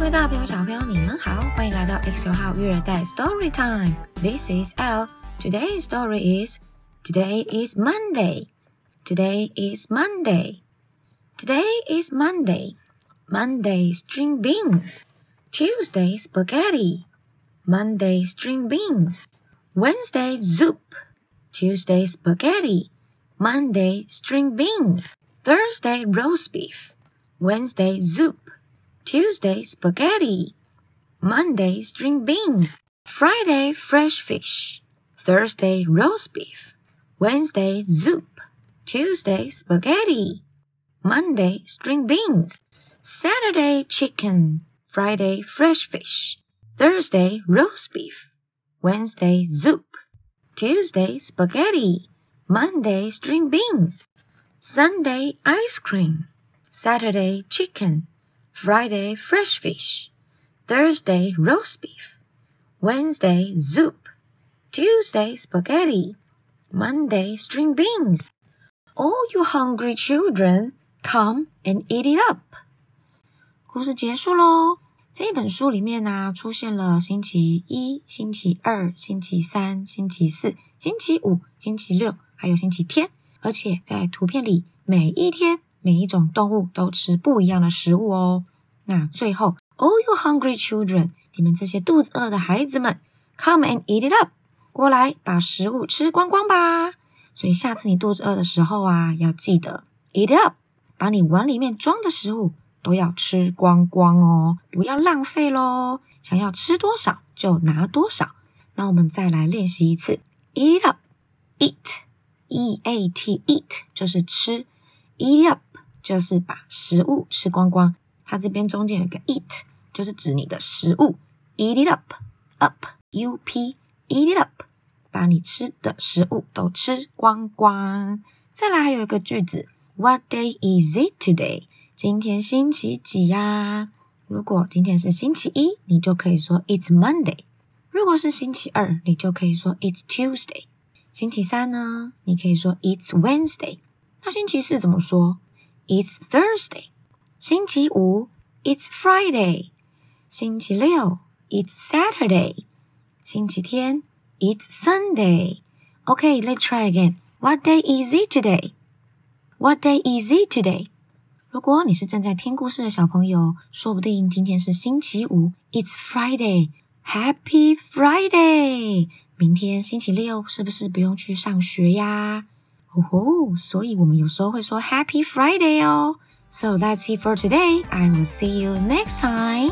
各位大朋友、小朋友，你们好，欢迎来到 X 九号育儿袋 Story Time。This is L. Today's story is Today is Monday. Today is Monday. Today is Monday. Monday string beans. Tuesday spaghetti. Monday string beans. Wednesday soup. Tuesday spaghetti. Monday string beans. Thursday roast beef. Wednesday soup. Tuesday spaghetti. Monday string beans. Friday fresh fish. Thursday roast beef. Wednesday soup. Tuesday spaghetti. Monday string beans. Saturday chicken. Friday fresh fish. Thursday roast beef. Wednesday soup. Tuesday spaghetti. Monday string beans. Sunday ice cream. Saturday chicken. Friday fresh fish. Thursday roast beef. Wednesday soup. Tuesday spaghetti. Monday string beans. All you hungry children, come and eat it up. 故事结束喽。这一本书里面呢、出现了星期一、星期二、星期三、星期四、星期五、星期六，还有星期天。而且在图片里，每一天 每一种动物都吃不一样的食物哦。那最后，All your hungry children，你们这些肚子饿的孩子们，Come and eat it up，过来把食物吃光光吧。所以下次你肚子饿的时候啊，要记得 eat it up，把你碗里面装的食物都要吃光光哦，不要浪费喽。想要吃多少就拿多少。那我们再来练习一次，eat it up，eat，e a t eat 就是吃，eat it up 就是把食物吃光光。它这边中间有个 eat，就是指你的食物，eat it up，up u p eat it up，把你吃的食物都吃光光。再来还有一个句子，What day is it today？今天星期几呀？如果今天是星期一，你就可以说 It's Monday；如果是星期二，你就可以说 It's Tuesday；星期三呢，你可以说 It's Wednesday。那星期四怎么说 ？It's Thursday。星期五，It's Friday。星期六，It's Saturday。星期天，It's Sunday。Okay, let's try again. What day is it today? What day is it today? 如果你是正在听故事的小朋友，说不定今天是星期五，It's Friday. Happy Friday! 明天星期六是不是不用去上学呀？ Oh, so Happy Friday 哦。So that's it for today. I will see you next time.